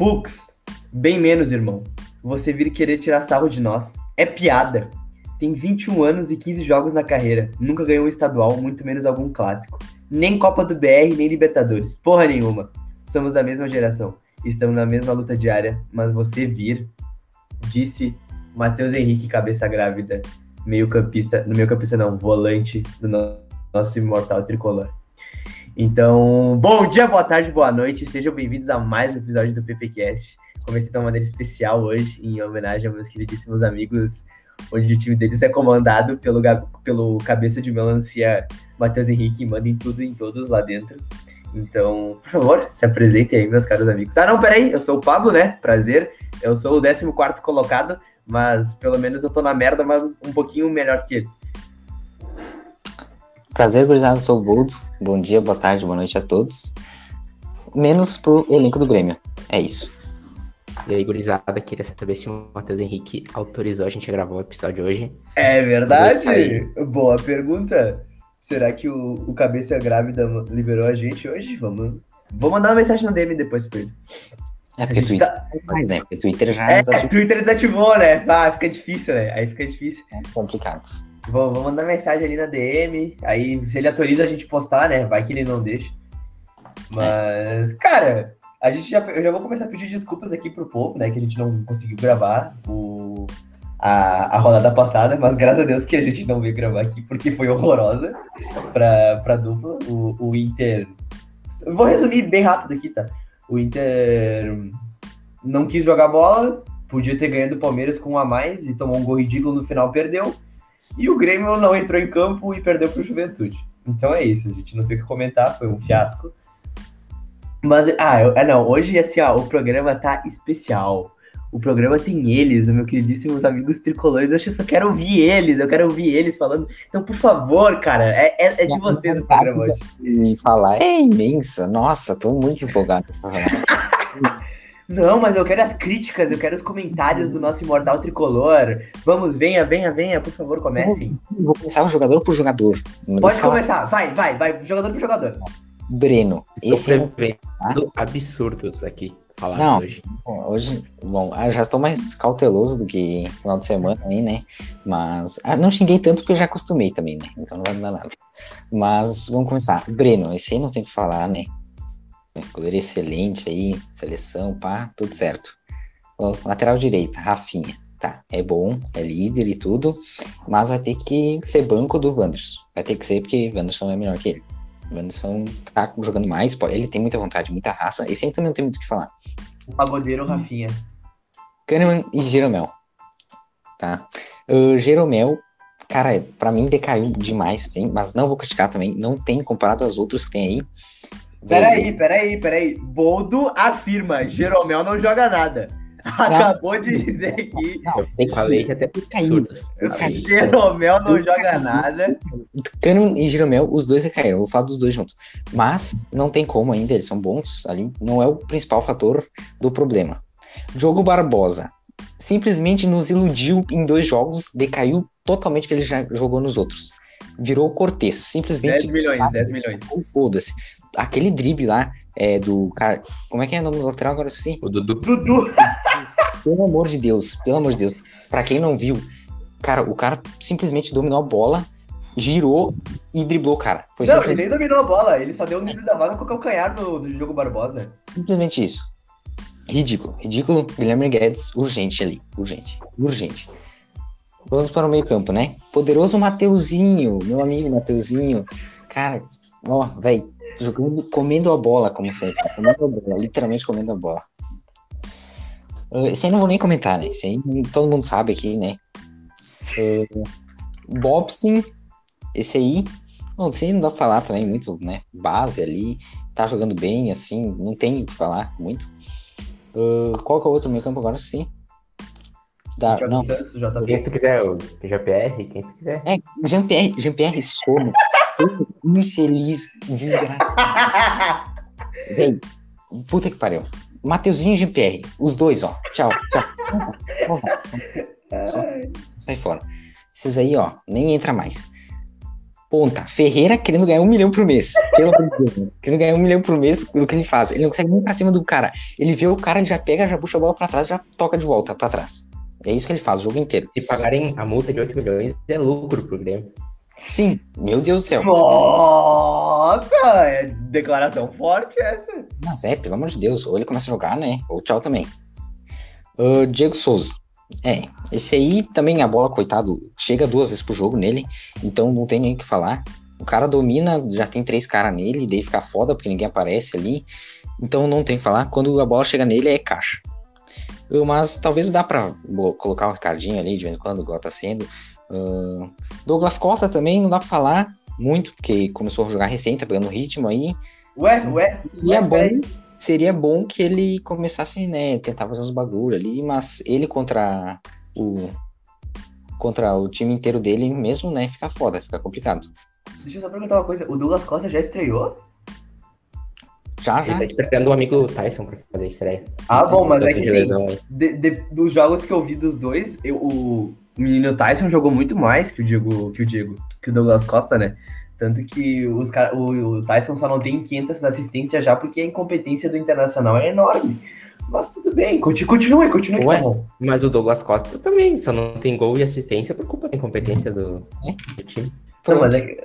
Fux, bem menos, irmão. Você vir querer tirar sarro de nós. É piada. Tem 21 anos e 15 jogos na carreira. Nunca ganhou um estadual, muito menos algum clássico. Nem Copa do BR, nem Libertadores. Porra nenhuma. Somos da mesma geração. Estamos na mesma luta diária, mas você vir, disse Matheus Henrique, cabeça grávida, meio campista, no meio campista não, volante do nosso imortal tricolor. Então, bom dia, boa tarde, boa noite, sejam bem-vindos a mais um episódio do PPcast. Comecei de uma maneira especial hoje, em homenagem aos meus queridíssimos amigos, onde o time deles é comandado pelo, pelo cabeça de melancia Matheus Henrique, e mandem tudo em todos lá dentro. Então, por favor, se apresentem aí, meus caros amigos. Ah, não, peraí, eu sou o Pablo, né? Prazer. Eu sou o 14 colocado, mas pelo menos eu tô na merda, mas um pouquinho melhor que eles. Prazer, gurizada, sou o Boldo. Bom dia, boa tarde, boa noite a todos. Menos pro elenco do Grêmio. É isso. E aí, gurizada, queria saber se o Matheus Henrique autorizou a gente a gravar o episódio hoje. É verdade? Boa pergunta. Será que o, o Cabeça Grávida liberou a gente hoje? Vamos. Vou mandar uma mensagem no DM depois pra ele. É porque Twitter tá... mais, né? Porque Twitter já é, desativou. Twitter desativou, né? Ah, fica difícil, né? Aí fica difícil. É complicado. Vou, vou mandar mensagem ali na DM. Aí, se ele autoriza a gente postar, né? Vai que ele não deixa. Mas, é. cara, a gente já, eu já vou começar a pedir desculpas aqui pro povo, né? Que a gente não conseguiu gravar o, a, a rodada passada, mas graças a Deus que a gente não veio gravar aqui, porque foi horrorosa pra, pra dupla. O, o Inter. Vou resumir bem rápido aqui, tá? O Inter não quis jogar bola, podia ter ganhado o Palmeiras com um a mais e tomou um gol ridículo no final, perdeu. E o Grêmio não entrou em campo e perdeu pro Juventude. Então é isso, a gente não tem o que comentar, foi um fiasco. Mas, ah, eu, ah, não, hoje, assim, ó, o programa tá especial. O programa tem eles, meus queridíssimos amigos tricolores. Hoje eu só quero ouvir eles, eu quero ouvir eles falando. Então, por favor, cara, é, é, é de vocês o programa hoje. Falar é imensa. Nossa, tô muito empolgado. Não, mas eu quero as críticas, eu quero os comentários do nosso imortal tricolor. Vamos, venha, venha, venha, por favor, comecem. Vou começar um jogador por jogador. Pode começar, vai, vai, vai, jogador por jogador. Breno. Esse é um... absurdos aqui falar Não, hoje. Hoje, bom, eu já estou mais cauteloso do que final de semana aí, né? Mas ah, não xinguei tanto porque eu já acostumei também, né? Então não vai mudar nada. Mas vamos começar. Breno, esse aí não tem que falar, né? Goleiro excelente aí, seleção, pá, tudo certo. Bom, lateral direita, Rafinha. Tá, é bom, é líder e tudo, mas vai ter que ser banco do Wanderson. Vai ter que ser porque Wanderson é melhor que ele. O Wanderson tá jogando mais, ele tem muita vontade, muita raça. Esse aí também não tem muito o que falar. O pagodeiro Rafinha. Kahneman e Jeromel. Tá? O Jeromel, cara, para mim decaiu demais, sim, mas não vou criticar também. Não tem comparado aos outros que tem aí. Peraí, peraí, peraí. Boldo afirma: Jeromel não joga nada. Acabou de dizer aqui. Não, eu falei que até absurdas. Jeromel não joga nada. Cano e Jeromel, os dois recaíram. Vou falar dos dois juntos. Mas não tem como ainda, eles são bons ali. Não é o principal fator do problema. Diogo Barbosa simplesmente nos iludiu em dois jogos, decaiu totalmente que ele já jogou nos outros. Virou Cortez, simplesmente. 10 milhões, 10 milhões. Foda-se. Aquele drible lá é, do cara. Como é que é o nome do lateral agora sim? O Dudu. Dudu. Pelo amor de Deus, pelo amor de Deus. Pra quem não viu, cara, o cara simplesmente dominou a bola, girou e driblou o cara. Foi não, ele nem dominou a bola, ele só deu o nível da vaga com o calcanhar do, do jogo Barbosa. Simplesmente isso. Ridículo, ridículo. Guilherme Guedes, urgente ali, urgente, urgente. Vamos para o meio campo, né? Poderoso Mateuzinho, meu amigo Mateuzinho. Cara, ó, velho, jogando, comendo a bola, como sempre. Comendo a bola, literalmente comendo a bola. Uh, esse aí não vou nem comentar, né? Esse aí todo mundo sabe aqui, né? Uh, Bobson, esse aí. Não, esse aí não dá pra falar também muito, né? Base ali, tá jogando bem, assim, não tem o que falar muito. Uh, qual que é o outro meio campo agora? Sim. Da, não. Santos, Quem tu quiser, o GPR, quem tu quiser. É, Jean-Pierre, Jean-Pierre Sono. infeliz, desgraçado. Vem, puta que pariu. Mateuzinho e GPR, os dois, ó. Tchau, tchau. Só, só, só, sai fora. Esses aí, ó, nem entra mais. Ponta. Ferreira querendo ganhar um milhão por mês. Pelo amor de Deus, né? Querendo ganhar um milhão por mês do que ele faz. Ele não consegue nem pra cima do cara. Ele vê o cara, já pega, já puxa a bola pra trás, já toca de volta pra trás. É isso que ele faz o jogo inteiro. Se pagarem a multa de 8 milhões, é lucro pro Grêmio. Sim, meu Deus do céu. Nossa, é declaração forte essa. Mas é, pelo amor de Deus, ou ele começa a jogar, né? Ou tchau também. Ah, Diego Souza. É, esse aí também a bola, coitado, chega duas vezes pro jogo nele, então não tem nem o que falar. O cara domina, já tem três caras nele, daí fica foda porque ninguém aparece ali. Então não tem o que falar. Quando a bola chega nele, é caixa. Uh, Mas talvez dá pra bo- colocar o Ricardinho ali de vez em quando, igual tá sendo. Ah, Douglas Costa também não dá pra falar muito, porque começou a jogar recente, tá pegando ritmo aí. Ué, ué. Seria ué, bom, seria bom que ele começasse, né, tentar fazer uns bagulho ali, mas ele contra o contra o time inteiro dele mesmo, né, fica foda, fica complicado. Deixa eu só perguntar uma coisa. O Douglas Costa já estreou? Já, Ele já. tá esperando o amigo Tyson pra fazer a estreia. Ah, bom, mas é Tanto que assim, de- de- dos jogos que eu vi dos dois, eu- o menino Tyson jogou muito mais que o Diego, que o Diego, que o Douglas Costa, né? Tanto que os cara, o, o Tyson só não tem 500 assistências já porque a incompetência do Internacional é enorme. Mas tudo bem, conti- continue, continue. que Ué? tá bom. Mas o Douglas Costa também, só não tem gol e assistência por culpa da incompetência do, do time. Não, mas, é que,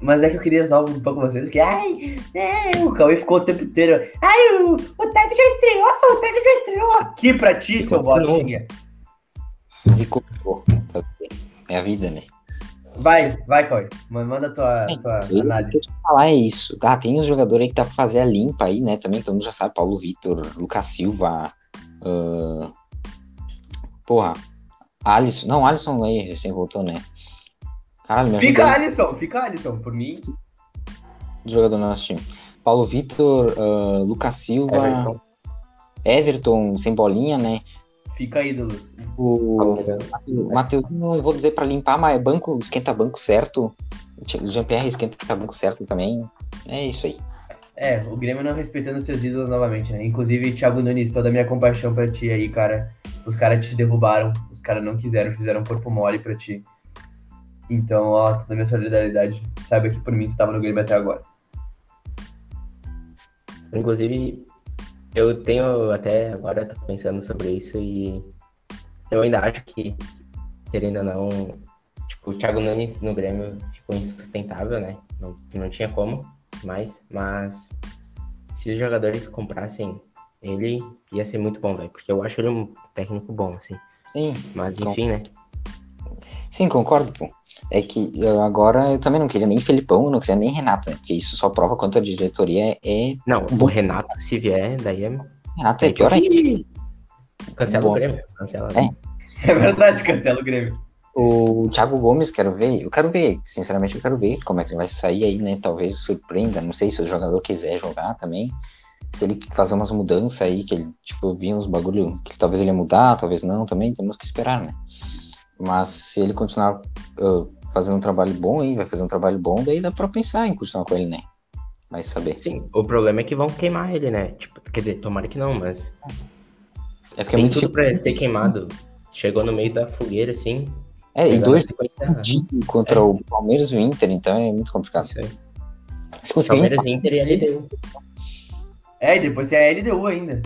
mas é que eu queria só um pouco vocês, porque, ai, é, o Cauê ficou o tempo inteiro, ai, o, o já estreou, o Tyson já estreou aqui pra ti, seu Continua. botinha. Zicou. É a vida, né? Vai, vai, Ma- manda tua, tua Isso aí, o que análise. eu te falar é isso. Ah, tem os jogadores aí que dá pra fazer a limpa aí, né? Também todo mundo já sabe, Paulo Vitor, Lucas Silva, ah, porra, Alisson. Não, Alisson aí recém voltou, né? Caralho, me Fica. Alisson, fica Alisson, por mim. jogador do nosso time. Paulo Vitor, ah, Lucas Silva, Everton. Everton. sem bolinha, né? Fica ídolos. O Matheus, não vou dizer pra limpar, mas é banco, esquenta banco certo. O Jean-Pierre esquenta banco certo também. É isso aí. É, o Grêmio não respeitando seus ídolos novamente, né? Inclusive, Thiago Nunes, toda a minha compaixão pra ti aí, cara. Os caras te derrubaram, os caras não quiseram, fizeram corpo mole pra ti. Então, ó, toda a minha solidariedade. Saiba que por mim tu tava no Grêmio até agora. Inclusive, eu tenho até agora tô pensando sobre isso e eu ainda acho que, querendo ou não, tipo, o Thiago Nunes no Grêmio ficou insustentável, né? Não, não tinha como mais, mas se os jogadores comprassem ele, ia ser muito bom, velho, porque eu acho ele um técnico bom, assim. Sim, Mas enfim, né? sim, concordo, pô. É que eu agora eu também não queria nem Felipão, não queria nem Renato, né? Porque isso só prova quanto a diretoria é. Não, o Renato, se vier, daí é. Renato é pior ainda. que- Cancela Bom. o Grêmio. Cancela. É. É verdade, cancela o Grêmio. O Thiago Gomes, quero ver. Eu quero ver, sinceramente, eu quero ver como é que ele vai sair aí, né? Talvez surpreenda. Não sei se o jogador quiser jogar também. Se ele fazer umas mudanças aí, que ele, tipo, vi uns bagulho que talvez ele ia mudar, talvez não também, temos que esperar, né? Mas se ele continuar ah, fazendo um trabalho bom aí, vai fazer um trabalho bom, daí dá pra pensar em continuar com ele, né? Vai saber. Sim, o problema é que vão queimar ele, né? Tipo, quer dizer, tomara que não, mas É porque é tem muito tudo difícil. pra ser queimado. Chegou no meio da fogueira, assim. É, e dois contra o Palmeiras e o Inter, então é muito complicado. Isso aí. Se conseguir Palmeiras, Inter e LDU. É, e depois tem a LDU ainda.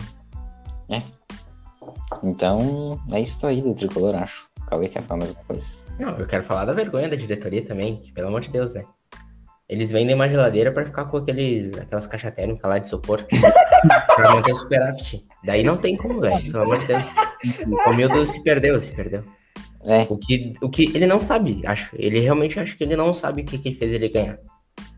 Então, é isso aí do tricolor, acho. Cauê quer falar mais alguma coisa. Não, eu quero falar da vergonha da diretoria também, que, pelo amor de Deus, né? Eles vendem uma geladeira pra ficar com aqueles, aquelas caixas térmicas lá de isopor. pra manter superávit. Daí não tem como, velho. Pelo amor de Deus. O Mildo se perdeu, se perdeu. É, O que, o que ele não sabe, acho. Ele realmente acho que ele não sabe o que, que fez ele ganhar.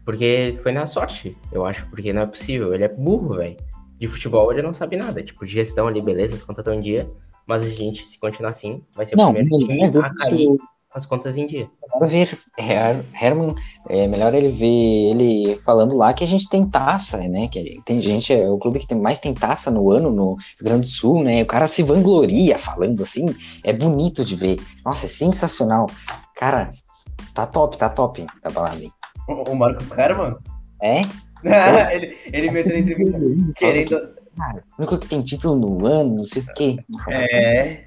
Porque foi na sorte, eu acho. Porque não é possível. Ele é burro, velho. De futebol ele não sabe nada. Tipo, de gestão ali, beleza, as contas estão em dia. Mas a gente, se continuar assim, vai ser o não, primeiro melhor time a cair as contas em dia. melhor ver Her- Herman, é melhor ele ver ele falando lá que a gente tem taça, né? Que tem gente, é o clube que tem mais tem taça no ano no Rio Grande do Sul, né? O cara se vangloria falando assim, é bonito de ver. Nossa, é sensacional. Cara, tá top, tá top a balada aí. O, o Marcos Herman? É? ele ele meteu na entrevista querendo. Cara, o único que tem título no ano, não sei o quê. É.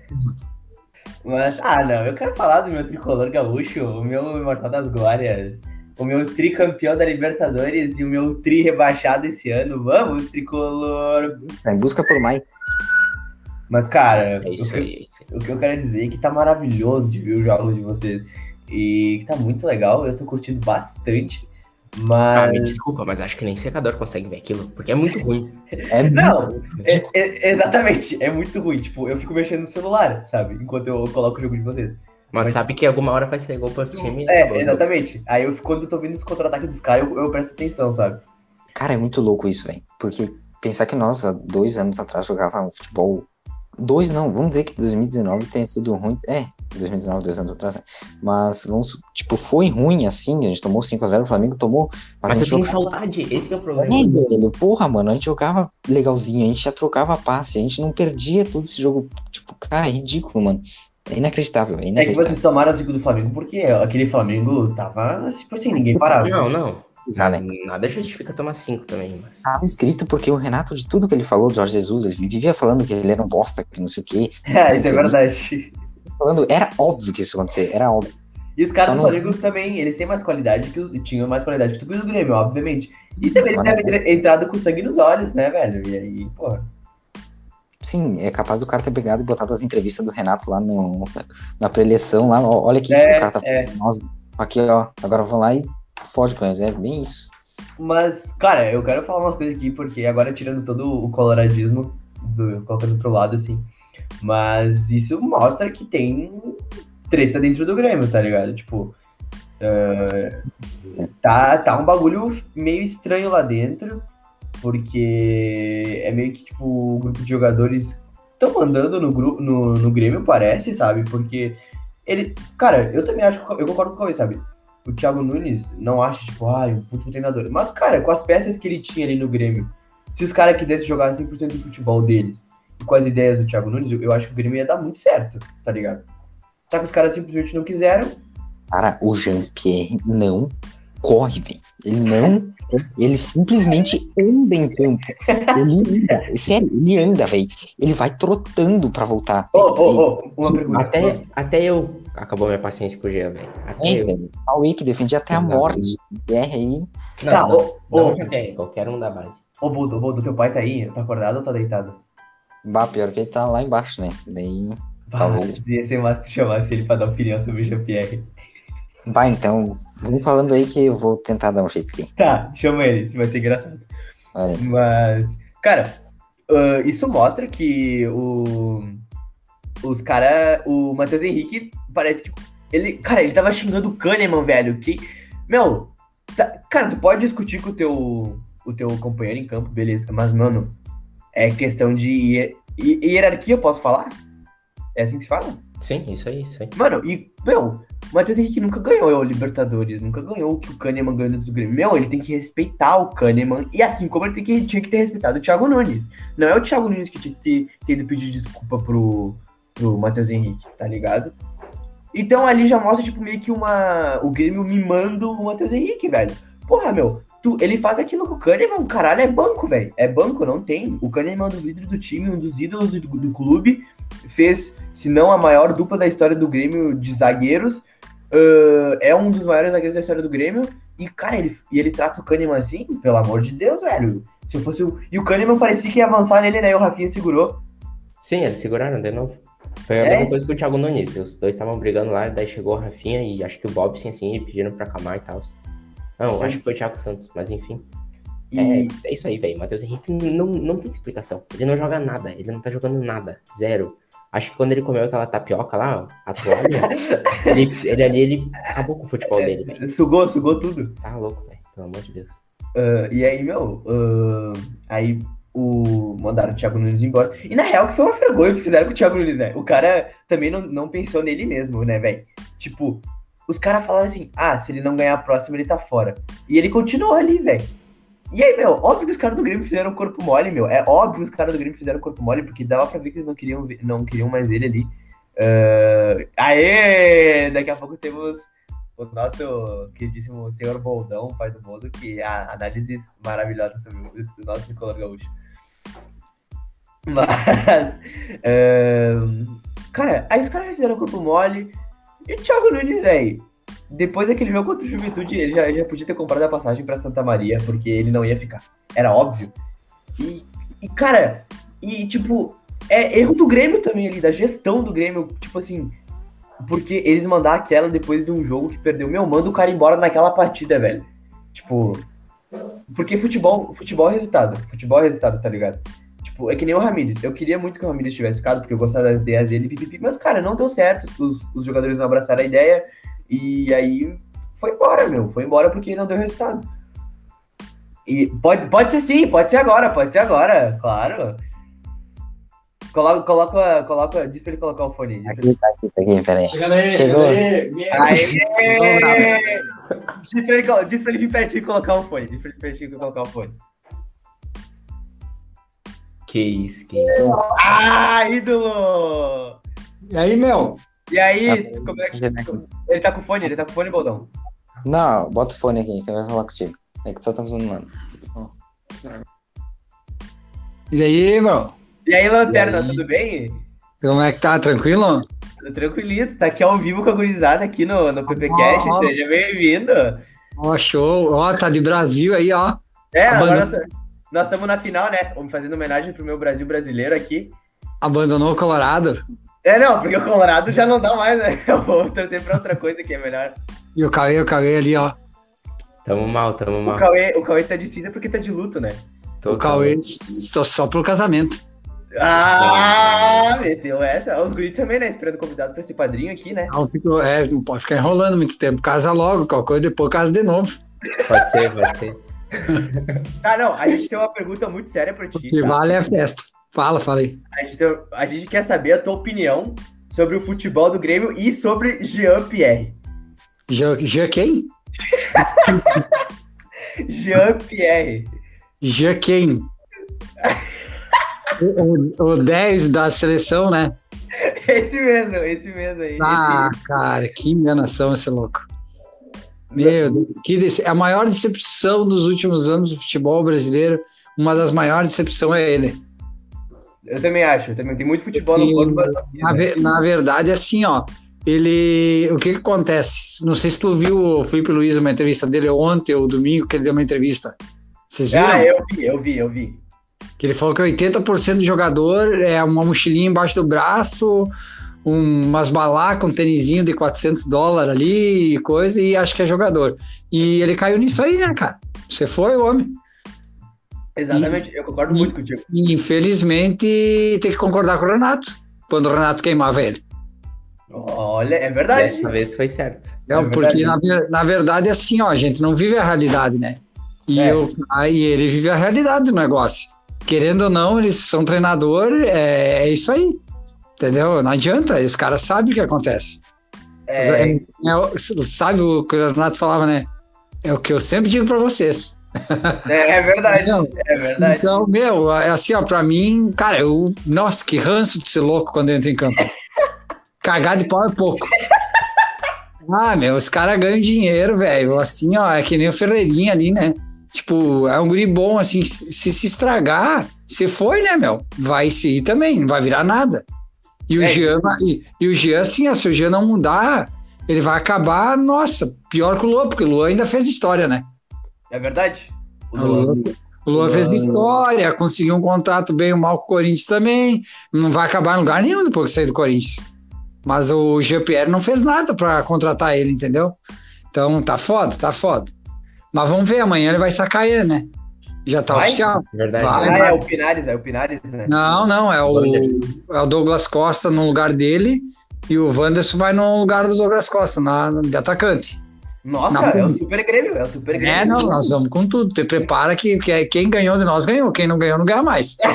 Mas, ah, não, eu quero falar do meu tricolor gaúcho, o meu Imortal das Glórias. o meu tricampeão da Libertadores e o meu tri rebaixado esse ano. Vamos, tricolor! Em busca por mais. Mas, cara, É isso o, que, aí, é isso aí. o que eu quero dizer é que tá maravilhoso de ver os jogos de vocês. E que tá muito legal, eu tô curtindo bastante. Ah, me Mas. desculpa, mas acho que nem secador consegue ver aquilo, porque é muito ruim. É Não, muito- é- é- exatamente, é muito ruim. Tipo, eu fico mexendo no celular, sabe? Enquanto eu coloco o jogo de vocês. Mas sabe que alguma hora vai ser gol pro time. e É, exatamente. Aí eu, quando eu tô vendo os contra-ataques dos caras, eu, eu presto atenção, sabe? Cara, é muito louco isso, velho. Porque pensar que nós, há dois anos atrás, jogávamos futebol. Dois não, vamos dizer que 2019 tenha sido ruim. É, 2019, dois anos atrás, né? Mas, vamos, tipo, foi ruim assim. A gente tomou 5x0, o Flamengo tomou. Mas, Mas a eu gente tenho jogava. saudade, esse que é o problema. É, velho, porra, mano, a gente jogava legalzinho, a gente já trocava passe, a gente não perdia todo esse jogo. Tipo, cara, é ridículo, mano. É inacreditável, é É que inacreditável. vocês tomaram a cinco do Flamengo porque aquele Flamengo tava, tipo assim, ninguém parava. Não, não. Já, né? Nada justifica tomar cinco também, mas. Tava escrito porque o Renato, de tudo que ele falou do Jorge Jesus, ele vivia falando que ele era um bosta, que não sei o quê. É, isso é verdade. Falando, era óbvio que isso ia acontecer, era óbvio. E os caras do Flamengo também, eles têm mais qualidade que os, tinham mais qualidade que o do Grêmio, obviamente. E também eles devem entrado com sangue nos olhos, né, velho? E aí, porra. Sim, é capaz do cara ter pegado e botado as entrevistas do Renato lá no, na pré-eleição, lá, ó, olha aqui, É, o cara tá é. falando, nós, aqui, ó, agora vão lá e fode com é bem isso. Mas, cara, eu quero falar umas coisas aqui, porque agora tirando todo o coloradismo, do, colocando pro lado, assim. Mas isso mostra que tem treta dentro do Grêmio, tá ligado? Tipo, é, tá, tá um bagulho meio estranho lá dentro, porque é meio que, tipo, o grupo de jogadores estão mandando no, grupo, no, no Grêmio, parece, sabe? Porque ele. Cara, eu também acho, eu concordo com o Cauê, sabe? O Thiago Nunes não acha, tipo, ai, um puto treinador. Mas, cara, com as peças que ele tinha ali no Grêmio, se os caras quisessem jogar 100% do futebol deles e com as ideias do Thiago Nunes, eu, eu acho que o Grêmio ia dar muito certo, tá ligado? Só que os caras simplesmente não quiseram. Cara, o Jean-Pierre não corre, velho. Ele não. Ele simplesmente anda em campo. Ele anda. Sério, ele anda, velho. Ele vai trotando pra voltar. Ô, ô, ô, uma pergunta. Até, até eu. Acabou minha paciência com o Jean, velho. Até É, eu. que defendia até a morte. Guerra aí. Não, Tá, não, ô, não ô, qualquer, qualquer um da base. ô, Budo, ô, Budo, teu pai tá aí? Tá acordado ou tá deitado? Bah, pior que ele tá lá embaixo, né? Daí. Talvez. Ah, ia ser massa se chamasse ele pra dar opinião sobre o Jean-Pierre. Bah, então. Vamos falando aí que eu vou tentar dar um jeito aqui. Tá, chama ele, isso vai ser engraçado. Olha. Mas, cara, ah, isso mostra que o. Os caras. O Matheus Henrique parece que. Ele. Cara, ele tava xingando o Kahneman, velho. Que. Meu. tá- cara, tu pode discutir com o teu. O teu companheiro em campo, beleza. Mas, mano, é questão de hier- hi- hierarquia, eu posso falar? É assim que se fala? Sim, isso aí, isso aí. Mano, e, meu, o Matheus Henrique nunca ganhou o Libertadores, nunca ganhou o que o Kahneman ganhou dentro do Grêmio. Meu, ele tem que respeitar o Kahneman, e assim como ele tem que, tinha que ter respeitado o Thiago Nunes. Não é o Thiago Nunes que tinha que ter, ter ido pedir desculpa pro, pro Matheus Henrique, tá ligado? Então ali já mostra, tipo, meio que uma. O Grêmio mimando o Matheus Henrique, velho. Porra, meu, tu, ele faz aquilo com o Kahneman, caralho, é banco, velho. É banco, não tem. O Kahneman é um dos líderes do time, um dos ídolos do, do clube. Fez, se não a maior dupla da história do Grêmio de zagueiros. Ah, é um dos maiores zagueiros da história do Grêmio. E, cara, ele, e ele trata o Kahneman assim, pelo amor de Deus, velho. Se eu fosse o. E o Kahneman parecia que ia avançar nele, né? E o Rafinha segurou. Sim, eles seguraram de novo. Foi a É? mesma coisa que o Thiago Nunes. Os dois estavam brigando lá, daí chegou o Rafinha e acho que o Bob, sim, assim, pedindo pra acalmar e tal. Não, Sim. acho que foi o Thiago Santos, mas enfim. E, É, é isso aí, velho. Matheus Henrique não, não tem explicação. Ele não joga nada, ele não tá jogando nada. Zero. Acho que quando ele comeu aquela tapioca lá, a toalha, ele, ele ali, ele acabou com o futebol dele, velho. sugou, sugou tudo. Tá louco, velho. Pelo amor de Deus. Ah, e aí, meu, ah, aí o mandaram o Thiago Nunes embora. E na real que foi uma vergonha que fizeram com o Thiago Nunes, né? O cara também não, não pensou nele mesmo, né, velho? Tipo, os caras falaram assim, ah, se ele não ganhar a próxima, ele tá fora. E ele continuou ali, velho. E aí, meu, óbvio que os caras do Grêmio fizeram corpo mole, meu. É óbvio que os caras do Grêmio fizeram corpo mole, porque dava pra ver que eles não queriam, não queriam mais ele ali. Ah, aê! Daqui a pouco temos o nosso queridíssimo senhor Boldão, pai do Bodo, que há análises maravilhosas sobre o nosso tricolor gaúcho. Mas, ahn, cara, aí os caras fizeram o corpo mole e o Thiago Nunes, velho, depois daquele jogo contra o Juventude, ele já, ele já podia ter comprado a passagem pra Santa Maria, porque ele não ia ficar. Era óbvio. E, e, cara, e tipo, é erro do Grêmio também ali, da gestão do Grêmio, tipo assim, porque eles mandar aquela depois de um jogo que perdeu. Meu, manda o cara embora naquela partida, velho. Tipo, porque futebol, futebol é resultado. Futebol é resultado, tá ligado? Tipo, é que nem o Ramires. Eu queria muito que o Ramires tivesse ficado, porque eu gostava das ideias dele, pipipi, mas, cara, não deu certo. Os, os jogadores não abraçaram a ideia. E aí foi embora, meu. Foi embora porque não deu resultado. E pode, pode ser sim, pode ser agora, pode ser agora, claro. Coloca, coloca, coloca, diz pra ele colocar o fone. Aqui, tá aqui, tá aqui, peraí. Chega aí, Chegou. chega aí. Aê! Diz pra, ele, diz pra ele vir pertinho e colocar o fone. Diz pra ele vir pertinho e colocar o fone. Que isso, que isso. Ah, ídolo! E aí, meu? E aí, Tá como é que... você vai- Ele tá com fone? Ele tá com fone, Boldão? Não, bota o fone aqui, que eu vou falar contigo. É que só estamos usando mano. E aí, meu? E aí, Lanterna, E aí? tudo bem? Como é que tá? Tranquilo? Tudo tranquilito, tá aqui ao vivo com a gurizada aqui no, no PPCast, Ó, ó. seja bem-vindo. Ó, show. Ó, tá de Brasil aí, ó. É, agora Abandon- nós- nós estamos na final, né? Vamos fazendo homenagem pro meu Brasil brasileiro aqui. Abandonou o Colorado. É, não, porque o Colorado já não dá mais, né? Eu vou torcer pra outra coisa que é melhor. E o Cauê, o Cauê ali, ó. Tamo mal, tamo O mal. Cauê, o Cauê tá de cinza porque tá de luto, né? Tô- O Cauê, tô só pro casamento. Ah, meteu essa. Os guris também, né? Esperando o convidado pra ser padrinho aqui, né? Não, fico, é, não pode ficar enrolando muito tempo. Casa logo, qualquer coisa, depois casa de novo. Pode ser, pode ser. Ah, não, a gente tem uma pergunta muito séria pra ti. O que tá? vale é a festa. Fala, fala aí. A gente, tem- a gente quer saber a tua opinião sobre o futebol do Grêmio e sobre Jean Pierre. Já, já quem? Jean Pierre. Já quem? O, o, o 10 da seleção, né? Esse mesmo, esse mesmo aí. Ah, cara, que enganação esse louco. Meu Deus, que dece- a maior decepção dos últimos anos do futebol brasileiro, uma das maiores decepções é ele. Esse- eu também acho. Também tem muito futebol no E- corpo. mas- Na, ve- na verdade, assim, ó, ele. O que que acontece? Não sei se tu viu o Felipe Luiz, uma entrevista dele ontem ou domingo, que ele deu uma entrevista. Vocês viram? Ah, eu vi, eu vi, eu vi. Que ele falou que 80% do jogador é uma mochilinha embaixo do braço, um- umas balacas, um tênisinho de 400 dólares ali e coisa, e acho que é jogador. E ele caiu nisso aí, né, cara? Você foi, homem. Exatamente, eu concordo e- muito contigo. E, infelizmente, tem que concordar com o Renato, quando o Renato queimava ele. Olha, é verdade. Dessa vez foi certo. Não, É porque na, na verdade é assim, ó, a gente não vive a realidade, né? E, É. eu, aí ele vive a realidade do negócio. Querendo ou não, eles são treinador, é, é isso aí. Entendeu? Não adianta, os caras sabem o que acontece. É, É, é sabe o que o Renato falava, né? É o que eu sempre digo pra vocês. é, é verdade, Não. é verdade. Então, meu, é assim, ó, pra mim, cara, eu. Nossa, que ranço de ser louco quando eu entro em campo. Cagar de pau é pouco. Ah, meu, os caras ganham dinheiro, velho. Assim, ó, é que nem o Ferreirinha ali, né? Tipo, é um guri bom, assim, se se estragar, você foi, né, meu? Vai se ir também, não vai virar nada. E o É. Jean, e, e o Jean, assim, ó, se o Jean não mudar, ele vai acabar, nossa, pior que o Luan, porque o Luan ainda fez história, né? É verdade. O Luan, o Luan fez história, conseguiu um contrato bem ou mal com o Corinthians também. Não vai acabar em lugar nenhum depois que sair do Corinthians. Mas o Jean-Pierre não fez nada para contratar ele, entendeu? Então tá foda, tá foda. Mas vamos ver, amanhã ele vai sacar ele, né? Já tá Vai? oficial. Verdade. Vai. Ah, é o Pinares, é o Pinares, né? Não, não, é o, é o Douglas Costa no lugar dele e o Wanderson vai no lugar do Douglas Costa, na, de atacante. Nossa, Não. é o Super Grêmio, é o Super Grêmio. É, não, nós vamos com tudo. Te prepara que, que quem ganhou de nós ganhou, quem não ganhou não ganha mais.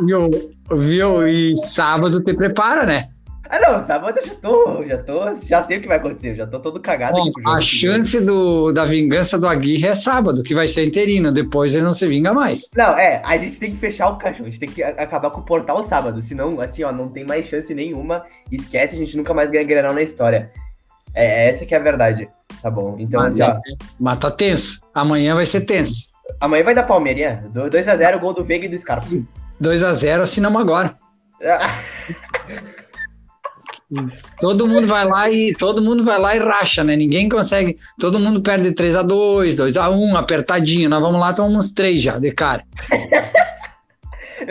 viu, viu? E sábado te prepara, né? Ah, não, sábado eu já tô, já tô, já sei o que vai acontecer, já tô todo cagado Bom, a chance do, da vingança do Aguirre é sábado, que vai ser interino. Depois ele não se vinga mais. Não, é, a gente tem que fechar o caixão, a gente tem que acabar com o portal sábado, senão, assim, ó, não tem mais chance nenhuma, esquece, a gente nunca mais ganha Grenal na história. É, essa que é a verdade, tá bom? Então, Mas, assim, ó, mas tá tenso. Amanhã vai ser tenso. amanhã vai dar Palmeirinha, 2x0, gol do Veiga e do Scarpa. 2 a 0 assinamos agora. todo mundo vai lá e todo mundo vai lá e racha, né? Ninguém consegue. Todo mundo perde 3 a 2 2 a 1 apertadinho. Nós vamos lá, tomamos 3 já, de cara.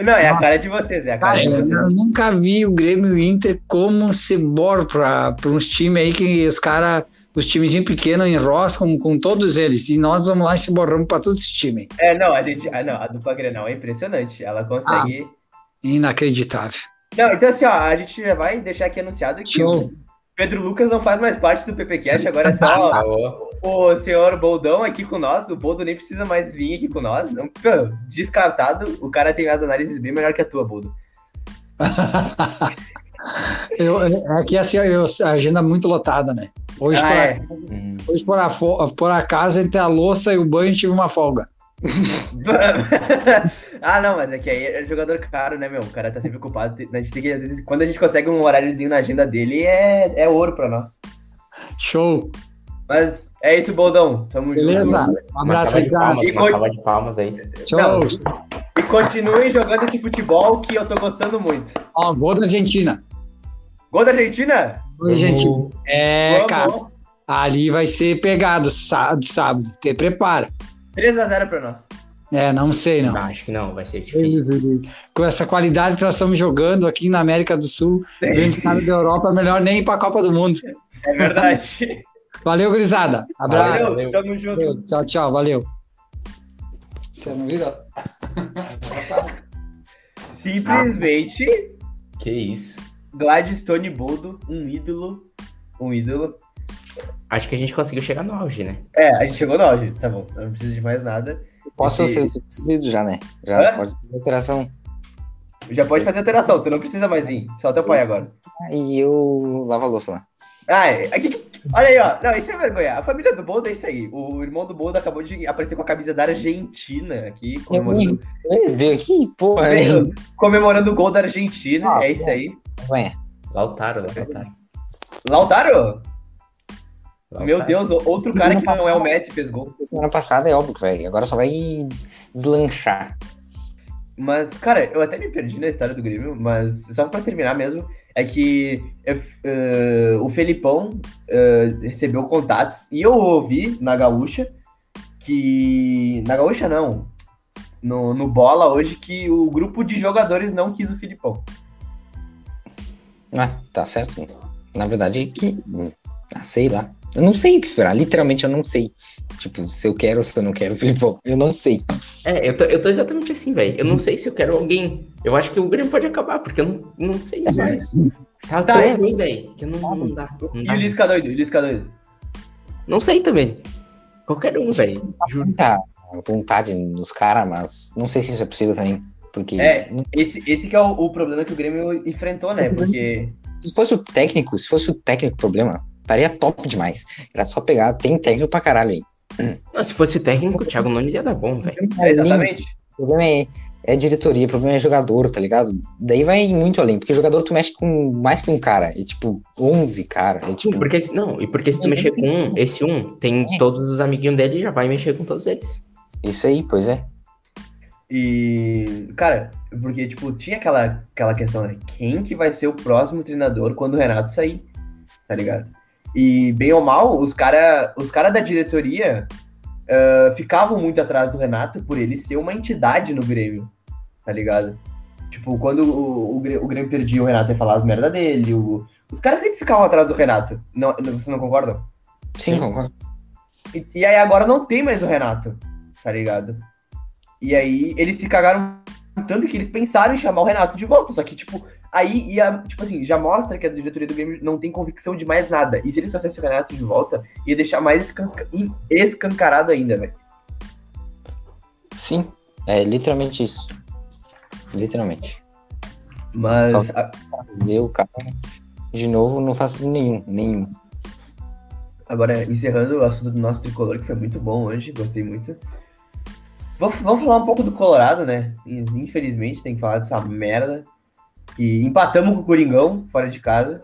Não, é a cara de vocês, é a cara Cara, de eu, vocês. eu nunca vi o Grêmio e o Inter como se bora pra, pra uns times aí que os caras, os timezinhos pequenos enroscam com todos eles. E nós vamos lá e se borramos pra todos esses times. É, não, a gente. Ah, não, a dupla Grenal é impressionante. Ela consegue. Inacreditável. Não, então assim, ó, a gente já vai deixar aqui anunciado que Show. o Pedro Lucas não faz mais parte do PPCast, agora é só Alô? o senhor Boldão aqui com nós. O Boldo nem precisa mais vir aqui com nós. Não, descartado, o cara tem as análises bem melhor que a tua, Boldo. Eu, aqui assim, eu, a agenda é muito lotada, né? Hoje, Ah, por, é. Hoje por, a por acaso, entre a louça e o banho, tive uma folga. ah, não, mas é que aí é jogador caro, né, meu? O cara tá sempre ocupado. A gente tem que, às vezes, quando a gente consegue um horáriozinho na agenda dele, é, é ouro pra nós. Show. Mas é isso, Boldão. Tamo Beleza? junto. Um Uma abraço, salva de palmas, E uma salva de palmas aí. Show. Não. E continuem jogando esse futebol que eu tô gostando muito. Ó, gol da Argentina. Gol da Argentina? Gol da Argentina. É, Vamos. cara. Ali vai ser pegado sábado. sábado. Te prepara. 3x0 pra nós. É, não sei, não. Não, acho que não, vai ser difícil. Com essa qualidade que nós estamos jogando aqui na América do Sul, caras da Europa, é melhor nem ir pra Copa do Mundo. É verdade. Valeu, gurizada. Abraço. Valeu, tamo junto. Valeu. Tchau, tchau. Valeu. Você não viu? Simplesmente Que isso. Gladstone Boldo, um ídolo. Um ídolo. Acho que a gente conseguiu chegar no auge, né? É, a gente chegou no auge, tá bom. Não precisa de mais nada. Posso Esse- ser substituído já, né? Já Hã? pode fazer alteração. Já pode fazer alteração, tu não precisa mais vir. Só teu pai agora. E eu lavo a louça lá. Ah, é, aqui, olha aí, ó. Não, isso é vergonha. A família do Boldo é isso aí. O irmão do Boldo acabou de aparecer com a camisa da Argentina aqui, comemorando, Ele veio aqui, porra. veio comemorando o gol da Argentina. Ah, é isso aí. Ué, Lautaro, Lautaro. Lautaro? Meu. Deus, outro cara que não é o Messi fez gol. semana passada é óbvio que vai. Agora só vai deslanchar. Mas, cara, eu até me perdi na história do Grêmio, mas só pra terminar mesmo, é que eh, o Felipão eh, recebeu contatos e eu ouvi na Gaúcha que. Na Gaúcha não. No, no Bola hoje que o grupo de jogadores não quis o Filipão. Ah, tá certo. Na verdade, que. Ah, sei lá. Eu não sei o que esperar. Literalmente, eu não sei. Tipo, se eu quero ou se eu não quero, Filipão. Eu não sei. É, eu tô, eu tô exatamente assim, velho. Eu não sei se eu quero alguém. Eu acho que o Grêmio pode acabar, porque eu não, não sei mais. Tá, Tá, tão é. ruim, velho. Que não, não dá. Não, E dá. o Lisca doido, e o Lisca doido. não sei também. Qualquer um, velho. Muita vontade nos caras, mas não sei se isso é possível também. Porque É. Esse, esse que é o, o problema que o Grêmio enfrentou, né? Porque. se fosse o técnico, se fosse o técnico o problema, estaria top demais. Era só pegar, tem técnico pra caralho aí. Não, se fosse técnico, o Thiago Nunes ia dar bom, velho. É, exatamente. O problema é, é diretoria, o problema é jogador, tá ligado? Daí vai muito além, porque jogador tu mexe com mais que um cara, é tipo 11 cara, é tipo... Porque, não, e porque se tu mexer com um, esse um, tem todos os amiguinhos dele e já vai mexer com todos eles. Isso aí, pois é. E, cara, porque, tipo, tinha aquela, aquela questão, né? Quem que vai ser o próximo treinador quando o Renato sair? Tá ligado? E, bem ou mal, os caras os cara da diretoria ah, ficavam muito atrás do Renato por ele ser uma entidade no Grêmio, tá ligado? Tipo, quando o, o, o Grêmio perdia, o Renato ia falar as merda dele. o- os caras sempre ficavam atrás do Renato. Não- vocês não concordam? Sim, concordo. E, e aí agora não tem mais o Renato, tá ligado? E aí eles se cagaram tanto que eles pensaram em chamar o Renato de volta. Só que, tipo, aí ia, tipo assim, já mostra que a diretoria do Grêmio não tem convicção de mais nada. E se eles trouxessem o Renato de volta, ia deixar mais escanca- escancarado ainda, velho. Sim, é literalmente isso. Literalmente. Mas. Só- a- Fazer o cara de novo não faço nenhum, nenhum. agora, encerrando o assunto do nosso tricolor, que foi muito bom hoje, gostei muito. Vamos, vamos falar um pouco do Colorado, né? Infelizmente, tem que falar dessa merda. Que empatamos com o Coringão, fora de casa.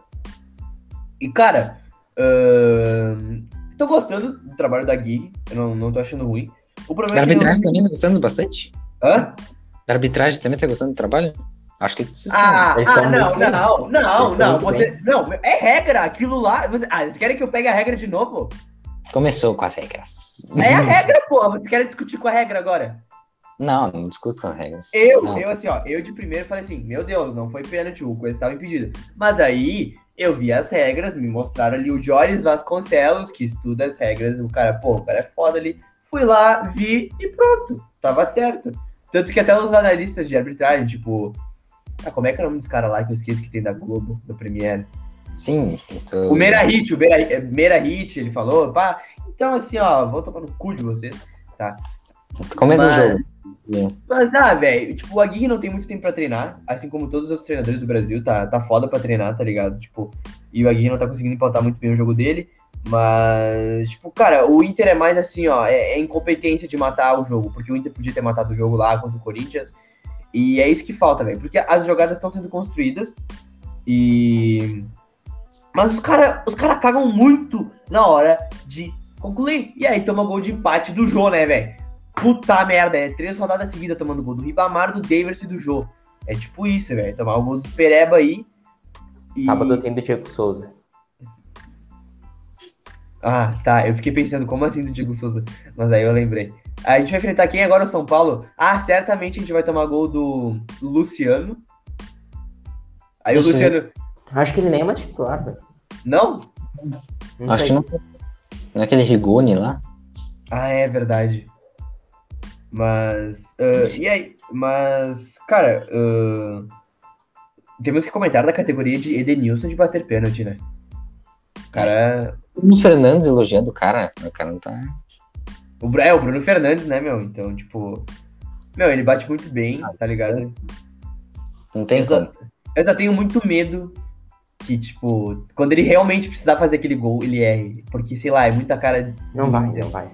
E, cara, ahn, tô gostando do trabalho da Gui. Eu não, não tô achando ruim. O problema Da é que. arbitragem também tá gostando bastante? Hã? Da arbitragem também tá gostando do trabalho? Acho que vocês Ah, ah não, muito não, não, não, muito você, não, é regra, aquilo lá, você, ah, vocês querem que eu pegue a regra de novo? Começou com as regras. É a regra, porra, vocês querem discutir com a regra agora? Não, não discuto com as regras. Eu, Não, eu assim, ó, eu de primeiro falei assim, meu Deus, não foi pênalti, o coisa estava impedido. Mas aí, eu vi as regras, me mostraram ali o Joris Vasconcelos, que estuda as regras, o cara, pô, o cara é foda ali. Fui lá, vi e pronto, tava certo. Tanto que até os analistas de arbitragem, tipo, ah, como é que é o nome dos caras lá que eu esqueço que tem da Globo, do Premiere? Sim. então- O Merahit, o Merahit, Merahit, ele falou, pá, então assim, ó, vou tomar no cu de vocês. Começa Mas- o jogo. Mas, ah, velho, tipo, o Aguirre não tem muito tempo pra treinar, assim como todos os treinadores do Brasil, tá, tá foda pra treinar, tá ligado? Tipo, e o Aguirre não tá conseguindo implantar muito bem o jogo dele, mas, tipo, cara, o Inter é mais assim, ó, é, é incompetência de matar o jogo, porque o Inter podia ter matado o jogo lá contra o Corinthians, e é isso que falta, velho, porque as jogadas estão sendo construídas, e... Mas os caras os cara cagam muito na hora de concluir, e aí toma gol de empate do Jô, né, velho? Puta merda, é três rodadas seguidas tomando gol do Ribamar, do Davis e do Jô. É tipo isso, velho. Tomar o gol do Pereba aí. e- Sábado tem do Diego Souza. Ah, tá. Eu fiquei pensando, como assim do Diego Souza? Mas aí eu lembrei. A gente vai enfrentar quem agora? O São Paulo? Ah, certamente a gente vai tomar gol do Luciano. Aí o Esse- Luciano. Acho que ele nem é uma titular, velho. Não? Não Acho que não. Não é aquele Rigoni lá? Ah, é verdade. Mas. ah, e aí? Mas, cara. ah, temos que comentar da categoria de Edenilson de bater pênalti, né? O cara. O Fernandes elogiando o cara. O cara não tá. O, é, o Bruno Fernandes, né, meu? Então, tipo. Meu, ele bate muito bem, tá ligado? Não tem Eu só, como. eu só tenho muito medo que, tipo, quando ele realmente precisar fazer aquele gol, ele erre. Porque, sei lá, é muita cara. de- Não vai, não vai.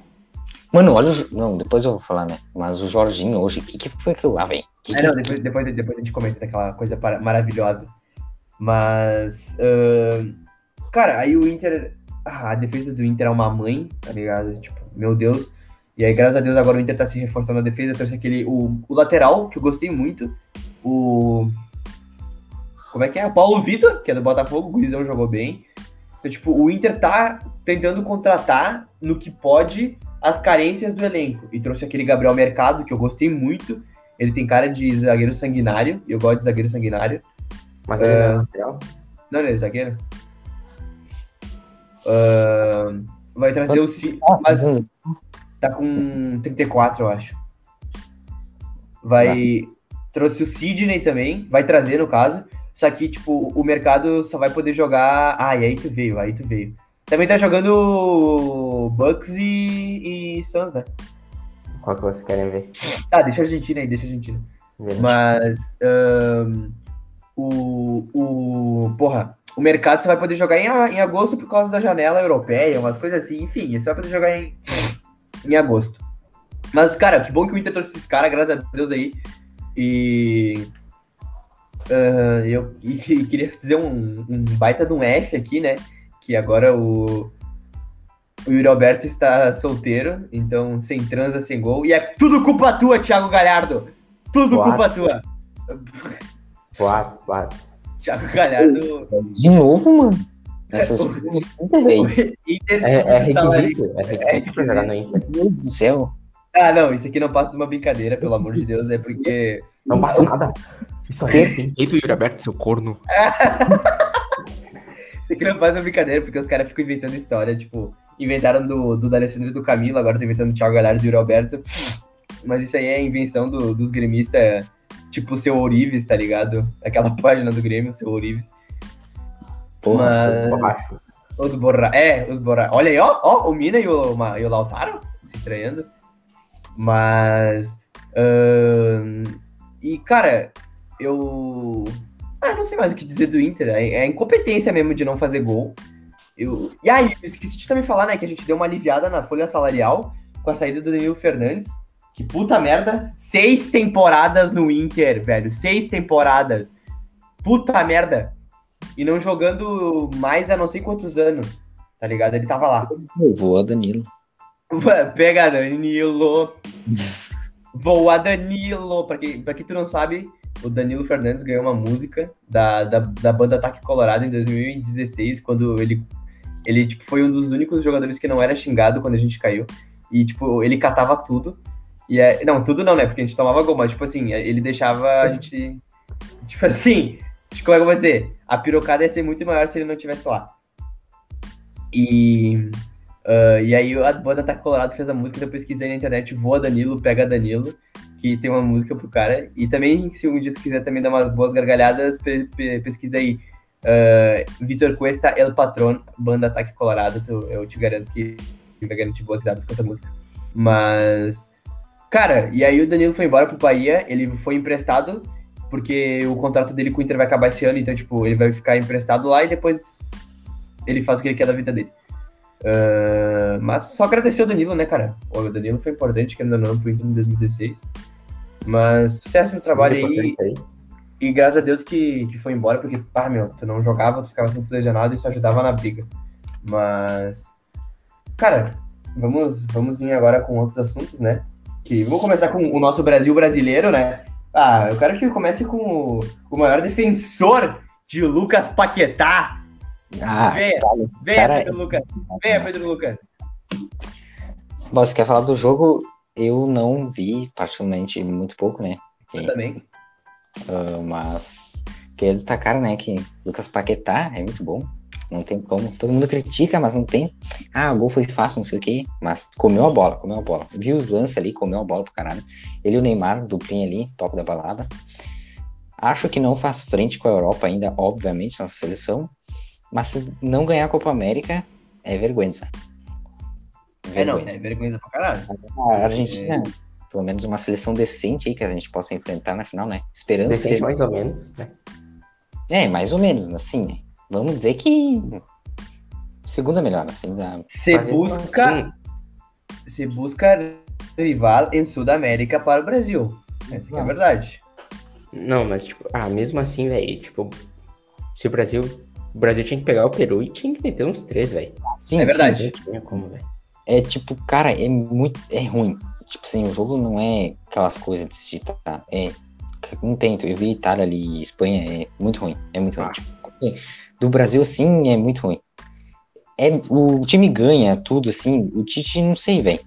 Mano, olha o. Não, depois eu vou falar, né? Mas o Jorginho hoje, o que, que foi aquilo lá, velho? Que É, que- não, depois, depois, depois a gente comenta daquela coisa maravilhosa. Mas. ahn, cara, aí o Inter. ah, a defesa do Inter é uma mãe, tá ligado? Tipo, meu Deus. E aí, graças a Deus, agora o Inter tá se reforçando a defesa. Trouxe aquele. O, o lateral, que eu gostei muito. O. Como é que é? O Paulo Vitor, que é do Botafogo. O Gurizão jogou bem. Então, tipo, o Inter tá tentando contratar no que pode as carências do elenco. E trouxe aquele Gabriel Mercado, que eu gostei muito. Ele tem cara de zagueiro sanguinário. E eu gosto de zagueiro sanguinário. Mas ele É. não é lateral. Não, ele é zagueiro. Ahn, vai trazer o. Ci- Mas tá com 34, eu acho. Vai. Trouxe o Sidney também. Vai trazer, no caso. Só que, tipo, o mercado só vai poder jogar. Ah, e aí tu veio, aí tu veio. Também tá jogando Bucks e, e Suns, né? Qual que vocês querem ver? Tá, deixa a Argentina aí, deixa a Argentina. Beleza. Mas ahn, o, o. Porra, o mercado você vai poder jogar em, em agosto por causa da janela europeia, umas coisas assim, enfim, você vai poder jogar em, em agosto. Mas, cara, que bom que o Inter trouxe esses caras, graças a Deus aí. E. ah, eu e queria dizer um, um baita de um F aqui, né? Que agora o. O Yuri Alberto está solteiro, então sem transa, sem gol. E é tudo culpa tua, Thiago Galhardo! Tudo culpa tua! Boatos, boatos. Thiago Galhardo. De novo, mano. Essas coisas muito, velho. É, é requisito, é requisito pra jogar no Inter. Meu Deus do céu. Ah, não, isso aqui não passa de uma brincadeira, pelo amor de Deus, é porque. Não passa nada. Isso aí. Respeita o Yuri Aberto, seu corno. Isso aqui não faz uma brincadeira, porque os caras ficam inventando história, tipo, inventaram do, do D'Alessandro e do Camilo, agora estão inventando do Thiago Galhardo e do Yuri Alberto. Mas isso aí é invenção do- dos gremistas, tipo o seu Ourives, tá ligado? Aquela página do Grêmio, o seu Ourives. Porra. Mas. Borrachos. Os borra... É, os borra... Olha aí, ó, ó, o Mina e o, Ma- e o Lautaro se estranhando. Mas. E, cara, eu. Ah, não sei mais o que dizer do Inter. É é a incompetência mesmo de não fazer gol. Eu... E aí, eu esqueci de também falar, né, que a gente deu uma aliviada na folha salarial com a saída do Danilo Fernandes. Que puta merda. Seis temporadas no Inter, velho. Seis temporadas. Puta merda. E não jogando mais há não sei quantos anos. Tá ligado? Ele tava lá. Voa Danilo. Pega Danilo. Voa Danilo. Pra quem, pra quem tu não sabe, o Danilo Fernandes ganhou uma música da, da, da banda Ataque Colorado em 2016, quando ele, ele tipo, foi um dos únicos jogadores que não era xingado quando a gente caiu. E, tipo, ele catava tudo. E é, não, tudo não, né? Porque a gente tomava gol, mas, tipo assim, ele deixava a gente. Tipo assim, como é que eu vou dizer? A pirocada ia ser muito maior se ele não tivesse lá. E. Uh, e aí a banda Ataque Colorado fez a música, eu pesquisei na internet, voa Danilo, pega Danilo, que tem uma música pro cara. E também, se um dia tu quiser também dar umas boas gargalhadas, pe pe pesquisa aí. Uh, Vitor Cuesta, El Patron, banda Ataque Colorado, tu, eu te garanto que vai garantir boas risadas com essa música. Mas, cara, e aí o Danilo foi embora pro Bahia, ele foi emprestado, porque o contrato dele com o Inter vai acabar esse ano, então, tipo, ele vai ficar emprestado lá e depois ele faz o que ele quer da vida dele. Uh, mas só agradecer o Danilo, né, cara? O Danilo foi importante, que ainda não pro Inter em 2016. Mas sucesso no trabalho aí. aí. E graças a Deus que, que foi embora, porque, pá, meu, tu não jogava, tu ficava sempre lesionado e isso ajudava na briga. Mas, cara, vamos, vamos vir agora com outros assuntos, né? Que vamos começar com o nosso Brasil brasileiro, né? Ah, eu quero que comece com o, o maior defensor de Lucas Paquetá. Ah, venha, venha Pedro Lucas. Venha, Pedro Lucas. Bom, você quer falar do jogo? Eu não vi, particularmente, muito pouco, né? Eu também. Uh, mas queria destacar, né, que Lucas Paquetá é muito bom. Não tem como. Todo mundo critica, mas não tem. Ah, o gol foi fácil, não sei o quê. Mas comeu a bola, comeu a bola. Viu os lances ali, comeu a bola pro caralho. Ele e o Neymar, duplinha ali, top da balada. Acho que não faz frente com a Europa ainda, obviamente, nossa seleção. Mas se não ganhar a Copa América, é vergonha. É, não, é vergonha pra caralho. A Argentina, é... pelo menos uma seleção decente aí que a gente possa enfrentar na final, né? Esperando decente que seja... mais ou menos, né? É, mais ou menos, assim, né? Vamos dizer que segunda melhor, assim. Você busca, você busca rival em Sudamérica para o Brasil. Essa é a verdade. Não, mas tipo, ah, mesmo assim, velho, tipo, se o Brasil, o Brasil tinha que pegar o Peru e tinha que meter uns três, velho. Sim, é verdade. Sim, tinha como. É tipo, cara, é muito, é ruim. Tipo assim, o jogo não é aquelas coisas de se tá, é não tento. Eu vi Itália ali, Espanha, é muito ruim, é muito ruim. Ah. Tipo, do Brasil, sim, é muito ruim. É, o time ganha tudo, assim, o Tite, não sei, velho.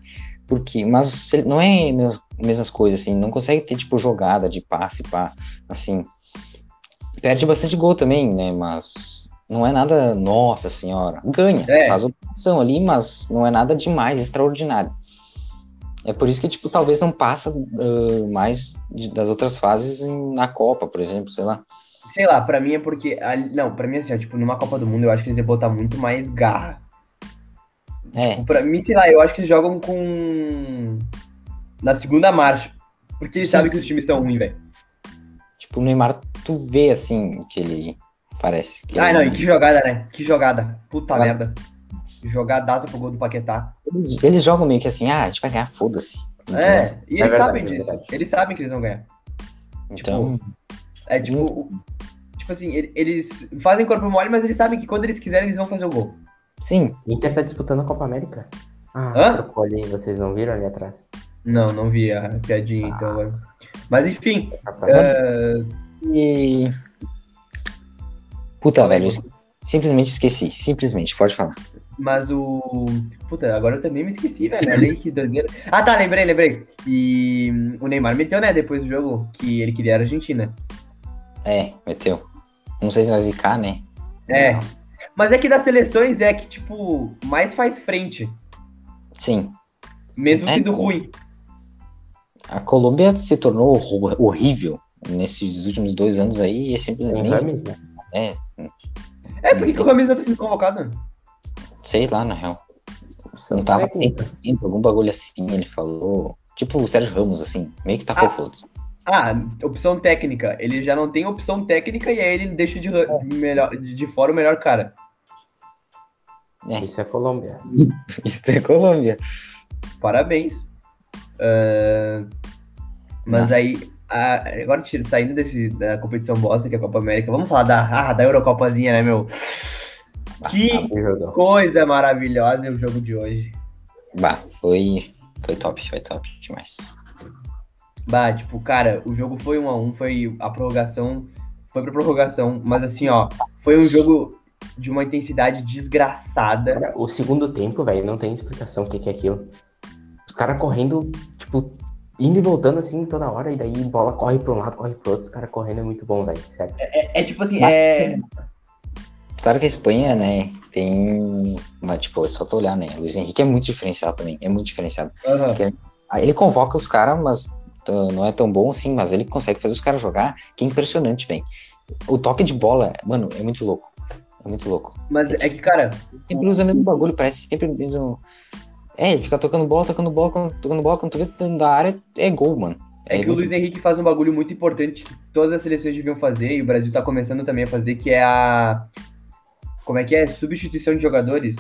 Porque, mas não é mesmas, mesmas coisas, assim, não consegue ter, tipo, jogada de passe, pá, assim. Perde bastante gol também, né, mas não é nada, nossa senhora, ganha, é. faz opção ali, mas não é nada demais, extraordinário. É por isso que, tipo, talvez não passa uh, mais de, das outras fases na Copa, por exemplo, sei lá. Sei lá, pra mim é porque. Não, pra mim, assim, ó, tipo, numa Copa do Mundo eu acho que eles iam botar muito mais garra. É. Tipo, pra mim, sei lá, eu acho que eles jogam com. Na segunda marcha. Porque eles sim, sabem sim. que os times são ruins, velho. Tipo, o Neymar, tu vê assim que ele parece. Que ah, não, e que jogada, né? Que jogada. Puta ah. merda. Jogadaça pro gol do Paquetá. Eles, eles, jogam meio que assim, ah, a gente vai ganhar, foda-se. É, e eles é verdade, sabem é disso. É eles sabem que eles vão ganhar. Então. Tipo, é tipo, tipo assim, eles fazem corpo mole, mas eles sabem que quando eles quiserem, eles vão fazer o gol. Sim. Inter tá disputando a Copa América. Ah, Hã? trocou ali, vocês não viram ali atrás? Não, não vi a piadinha, então, ah. então. Mas enfim. Uh... E. Puta, velho, simplesmente esqueci. Simplesmente, pode falar. Mas o. Puta, agora eu também me esqueci, velho. Né? que doideira. Ah, tá, lembrei, lembrei. E o Neymar meteu, né, depois do jogo, que ele queria a Argentina. É, meteu. Não sei se vai zicar, né? É. Nossa. Mas é que das seleções é que, tipo, mais faz frente. Sim. Mesmo é. sendo ruim. A Colômbia se tornou horrível nesses últimos dois anos aí e é simplesmente. É. É, por que o Rames não tá sendo convocado? Sei lá, na real. Não tava 100%, algum bagulho assim, ele falou. Tipo o Sérgio Ramos, assim, meio que tacou ah, foda-se. Ah, opção técnica. Ele já não tem opção técnica e aí ele deixa de, é. melhor, de fora o melhor cara. É. Isso é Colômbia. Isso é Colômbia. Parabéns. Uh, mas Nossa. aí, agora saindo desse, da competição bosta, que é a Copa América, vamos falar da, ah, da Eurocopazinha, né, meu? Que ah, coisa maravilhosa o jogo de hoje. Bah, foi, foi top, foi top demais. Bah, tipo, cara, o jogo foi um a um, foi a prorrogação, foi pra prorrogação, mas assim, ó, foi um jogo de uma intensidade desgraçada. Cara, o segundo tempo, velho, não tem explicação o que, que é aquilo. Os caras correndo, tipo, indo e voltando assim toda hora, e daí bola corre pra um lado, corre pro outro, os caras correndo é muito bom, velho, sério. É, é tipo assim, é. Claro que a Espanha, né, tem. Mas, tipo, é só tu olhar, né? O Luiz Henrique é muito diferenciado também. É muito diferenciado. Ah, Ele convoca os caras, mas não é tão bom assim, mas ele consegue fazer os caras jogar, que é impressionante, velho. O toque de bola, mano, é muito louco. É muito louco. Mas é que, cara, Sempre usa o mesmo bagulho, parece sempre o mesmo. É, ele fica tocando bola, tocando bola, tocando bola, quando tu vê dentro da área, é gol, mano. É que o Luiz Henrique faz um bagulho muito importante que todas as seleções deviam fazer, e o Brasil tá começando também a fazer, que é a. Como é que é? Substituição de jogadores.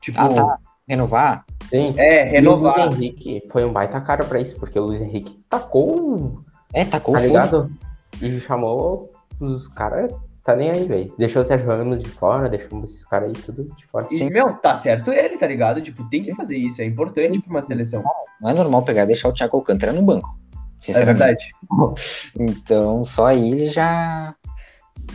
Tipo, Ah, tá. Renovar? Sim. é, E o renovar. Luiz Henrique foi um baita cara pra isso, porque o Luiz Henrique tacou, É, tacou tá ligado? E chamou os caras, tá nem aí, velho. Deixou o Sérgio Ramos de fora, deixou esses caras aí tudo de fora. E, meu, tá certo ele, tá ligado? Tipo, tem que fazer isso, é importante pra uma seleção. Não é normal pegar e deixar o Thiago Alcântara no banco. É Sinceramente. verdade. Então, só aí ele já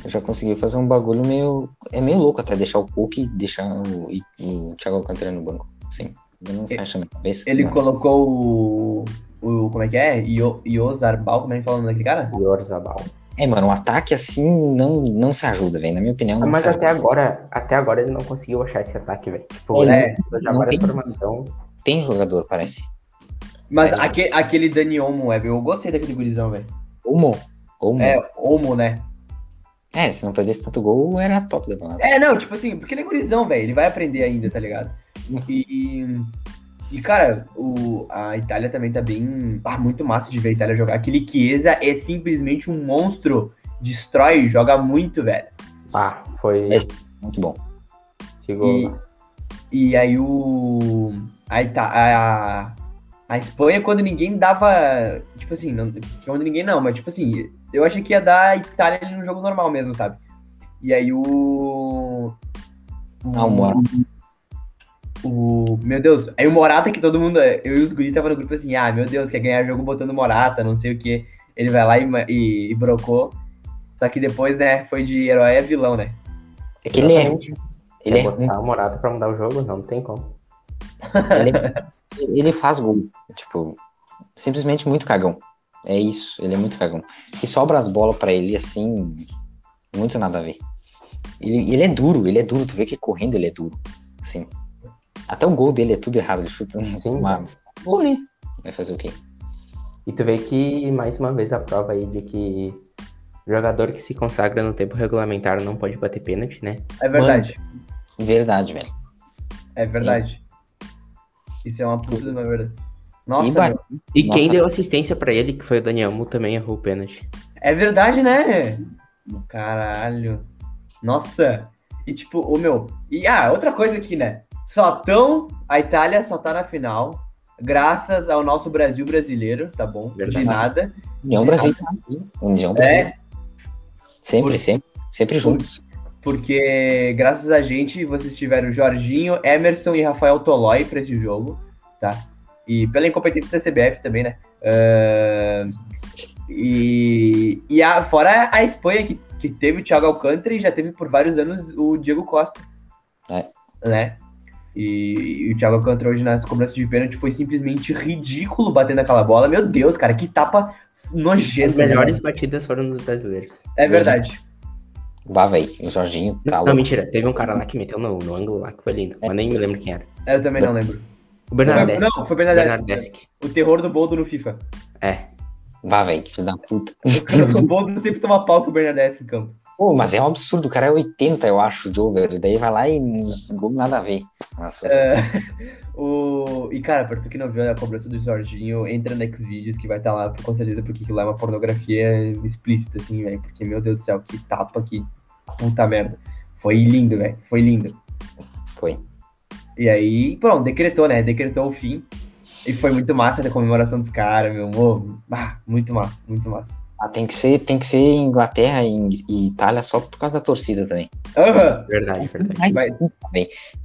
já conseguiu fazer um bagulho meio é meio louco até deixar o Cook e deixar o, e- o Thiago Alcântara no banco. Sim, não fecha na cabeça. Ele Mas- colocou o. o como é que é? Io- Iozarbal, como é que fala o nome daquele cara? E o Orzabal. É, mano, um ataque assim não não se ajuda, velho. Na minha opinião, não Mas se até ajuda. agora, até agora ele não conseguiu achar esse ataque, velho. Tipo, é, não várias tem- formação. Tem jogador, parece. Mas Mas- aque- aquele Dani Olmo, é, eu gostei daquele gurizão, velho. Omo. Omo. É, É. Olmo, né? se não perdesse tanto gol, era top da. É, não, tipo assim, porque ele é gurizão, velho. Ele vai aprender ainda, tá ligado? E. E, cara, o, a Itália também tá bem. Ah, muito massa de ver a Itália jogar. Aquele Chiesa é simplesmente um monstro. Destrói, joga muito, velho. Ah, foi. É. Muito bom. Chegou. E- E aí o. A, Ita- a, a Espanha, quando ninguém dava. Tipo assim, não, quando ninguém não, mas tipo assim, eu achei que ia dar a Itália ali no jogo normal mesmo, sabe? E aí o. Ah, o Morata. O. Meu Deus, aí o Morata, que todo mundo. Eu e os guris tava no grupo assim, ah, meu Deus, quer ganhar jogo botando Morata, não sei o que. Ele vai lá e, e, e brocou. Só que depois, né, foi de herói a vilão, né? É que ele é, ele é botar o Morata pra mudar o jogo? Não, não tem como. Ele, ele faz gol. Tipo, simplesmente muito cagão. É isso, ele é muito cagão. E sobra as bolas pra ele assim, muito nada a ver. Ele, ele é duro, ele é duro. Tu vê que correndo ele é duro. Assim. Até o gol dele é tudo errado. Ele chuta um- Sim. uma. Gol, né? Vai fazer o quê? E tu vê que, mais uma vez, a prova aí de que jogador que se consagra no tempo regulamentar não pode bater pênalti, né? É verdade. Verdade, velho. É verdade. Isso é uma puta uma verdade. Nossa, E ba-. E Nossa. quem deu assistência pra ele, que foi o Daniel Mu, também errou o pênalti. é verdade, né? Caralho. Nossa. E tipo, o meu. E ah, outra coisa aqui, né? Só tão. A Itália só tá na final. Graças ao nosso Brasil brasileiro, tá bom? Verdade. De nada. União Brasil. União Brasil. É, Sempre, Por- sempre. Sempre juntos. porque graças a gente vocês tiveram Jorginho, Emerson e Rafael Tolói pra esse jogo, tá? E pela incompetência da CBF também, né? Ah, e e a, fora a Espanha, que, que teve o Thiago Alcântara e já teve por vários anos o Diego Costa. É. Né? E, e o Thiago Alcântara hoje nas cobranças de pênalti foi simplesmente ridículo batendo aquela bola. Meu Deus, cara, que tapa As nojento. melhores né? batidas foram dos brasileiros. É verdade. Vá, velho. O Jorginho tá Não, louco. mentira. Teve um cara lá que meteu no, no ângulo lá, que foi lindo. Mas nem me lembro quem era. Eu também não lembro. O Bernardeschi. não, foi Bernadette. Bernardeschi. O terror do Boldo no FIFA. É. Vá, velho. que Filho da puta. o Boldo sempre toma pau com o Bernadette em campo. Pô, mas é um absurdo. O cara é 80, eu acho, de over. Daí vai lá e nos gol nada a ver. Nossa, É, o... E, cara, pra tu que não viu a cobrança do Jorginho, entra no Xvideos que vai estar lá com certeza, porque aquilo lá é uma pornografia explícita, assim, velho. Porque, meu Deus do céu, que tapa, que puta merda. Foi lindo, velho. Foi lindo. foi. E aí, pronto, decretou, né? Decretou o fim. E foi muito massa a comemoração dos caras, meu amor. Ah, muito massa, muito massa. Ah, tem, que ser, tem que ser Inglaterra e, e Itália só por causa da torcida também. Aham. Verdade, verdade. Mas.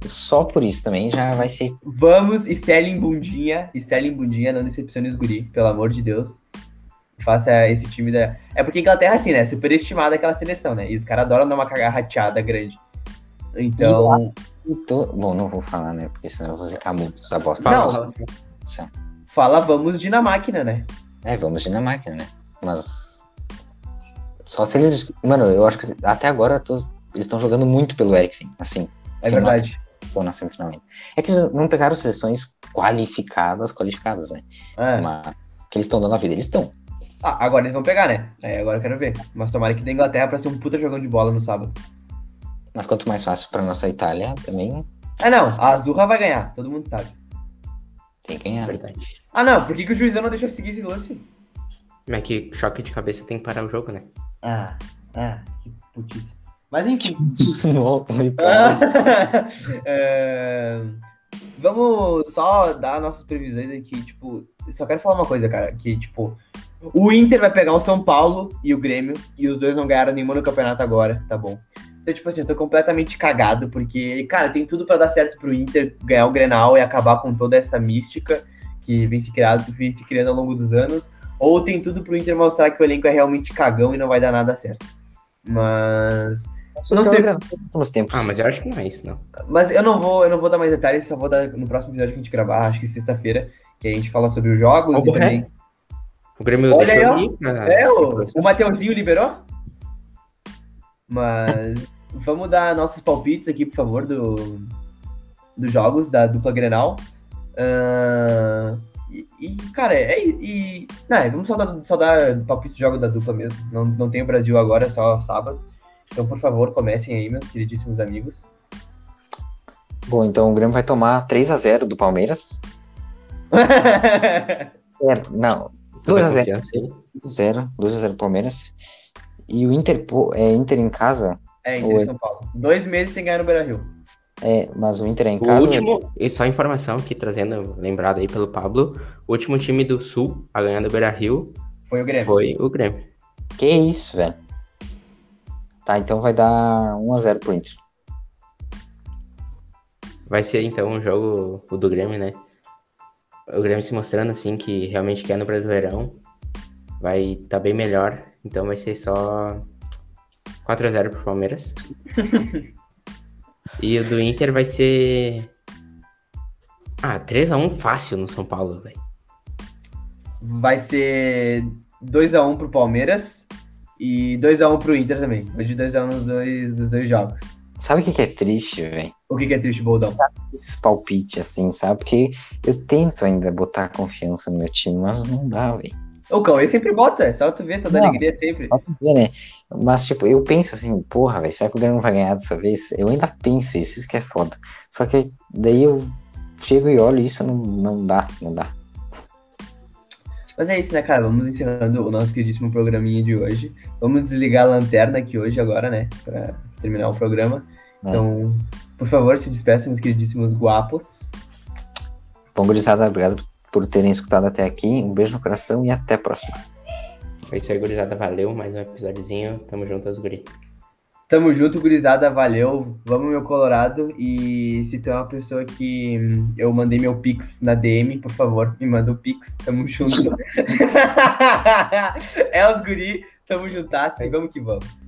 Só por isso também já vai ser. Vamos, Sterling Bundinha. Sterling Bundinha, não decepcione os guri, pelo amor de Deus. Faça esse time da. É porque Inglaterra, assim, né? É superestimada aquela seleção, né? E os caras adoram dar uma cagarrateada grande. Então. e to- Bom, não vou falar, né? Porque senão eu vou zicar muito essa bosta. Não, fala vamos Dinamáquina, né? É, vamos Dinamarca, né? Mas. Só se eles. Mano, eu acho que até agora todos- eles estão jogando muito pelo Eriksen, assim. É verdade. Ou na semifinal ainda. É que eles não pegaram seleções qualificadas, qualificadas, né? É. Mas que eles estão dando a vida, eles estão. Ah, agora eles vão pegar, né? É, agora eu quero ver. Mas tomara que dê Inglaterra pra ser um puta jogão de bola no sábado. Mas quanto mais fácil pra nossa Itália, também Ah, não. A Azurra vai ganhar. Todo mundo sabe. tem que ganhar. Verdade. Ah, não. Por que, que o juizão não deixou seguir esse lance? Mas é que choque de cabeça tem que parar o jogo, né? Ah, ah, que putice. Mas enfim. É, Vamos só dar nossas previsões aqui, tipo, só quero falar uma coisa, cara, que, tipo, o Inter vai pegar o São Paulo e o Grêmio, e os dois não ganharam nenhuma no campeonato agora, tá bom? Então, tipo assim, eu tô completamente cagado, porque, cara, tem tudo pra dar certo pro Inter ganhar o Grenal e acabar com toda essa mística que vem se, criado, vem se criando ao longo dos anos, ou tem tudo pro Inter mostrar que o elenco é realmente cagão e não vai dar nada certo. Mas Não sei. Nos tempos. Ah, mas eu acho que não é isso, não. Mas eu não vou, eu não vou dar mais detalhes, só vou dar no próximo episódio que a gente gravar, acho que sexta-feira, que a gente fala sobre os jogos Ó, e também. O Grêmio Olha deixou aí, ir. É, o, o Mateuzinho liberou? Mas vamos dar nossos palpites aqui, por favor, do, dos jogos da dupla Grenal. Ahn, e, e, cara, é. E, não, vamos só dar, só dar palpite de jogo da dupla mesmo. Não, não tem o Brasil agora, é só sábado. Então, por favor, comecem aí, meus queridíssimos amigos. Bom, então o Grêmio vai tomar 3x0 do Palmeiras. Zero. Não. Toda 2x0. confiança aí. 2x0. 2x0 Palmeiras. E o Inter, é Inter em casa. É, Inter Oi. e São Paulo. Dois meses sem ganhar no Beira Rio. É, mas o Inter é em O casa. último, e só informação aqui, trazendo, lembrado aí pelo Pablo, o último time do Sul a ganhar do Beira Rio Foi o Grêmio. foi o Grêmio. Que isso, velho. Tá, então vai dar 1x0 pro Inter. Vai ser então um jogo o do Grêmio, né? O Grêmio se mostrando assim que realmente quer no Brasileirão. Vai estar bem melhor. Então vai ser só 4x0 pro Palmeiras. e o do Inter vai ser. Ah, 3x1 fácil no São Paulo, velho. Vai ser 2x1 pro Palmeiras e 2x1 pro Inter também. Vou de 2x1 nos dois, nos dois jogos. Sabe o que, que é triste, velho? O que, que é triste, Boldão? Esses palpites, assim, sabe? Porque eu tento ainda botar confiança no meu time, mas não dá, velho. O Cauê sempre bota, é só tu ver, toda Não. alegria sempre. Só pra ver, né? Mas, tipo, eu penso assim, porra, velho, será que o Grêmio vai ganhar dessa vez? Eu ainda penso isso, isso que é foda. Só que daí eu chego e olho isso, não, não dá, não dá. Mas é isso, né, cara? Vamos encerrando o nosso queridíssimo programinha de hoje. Vamos desligar a lanterna aqui hoje agora, né? Pra terminar o programa. É. Então, por favor, se despeçam, meus queridíssimos guapos. Bom, gurizada, obrigado por terem escutado até aqui. Um beijo no coração e até a próxima. É isso aí, gurizada. Valeu. Mais um episódiozinho. Tamo junto, os guri. Tamo junto, gurizada, valeu. Vamos, meu Colorado. E se tu é uma pessoa que hum, eu mandei meu Pix na DM, por favor, me manda o Pix. Tamo junto. é os guri, tamo juntas e vamos que vamos.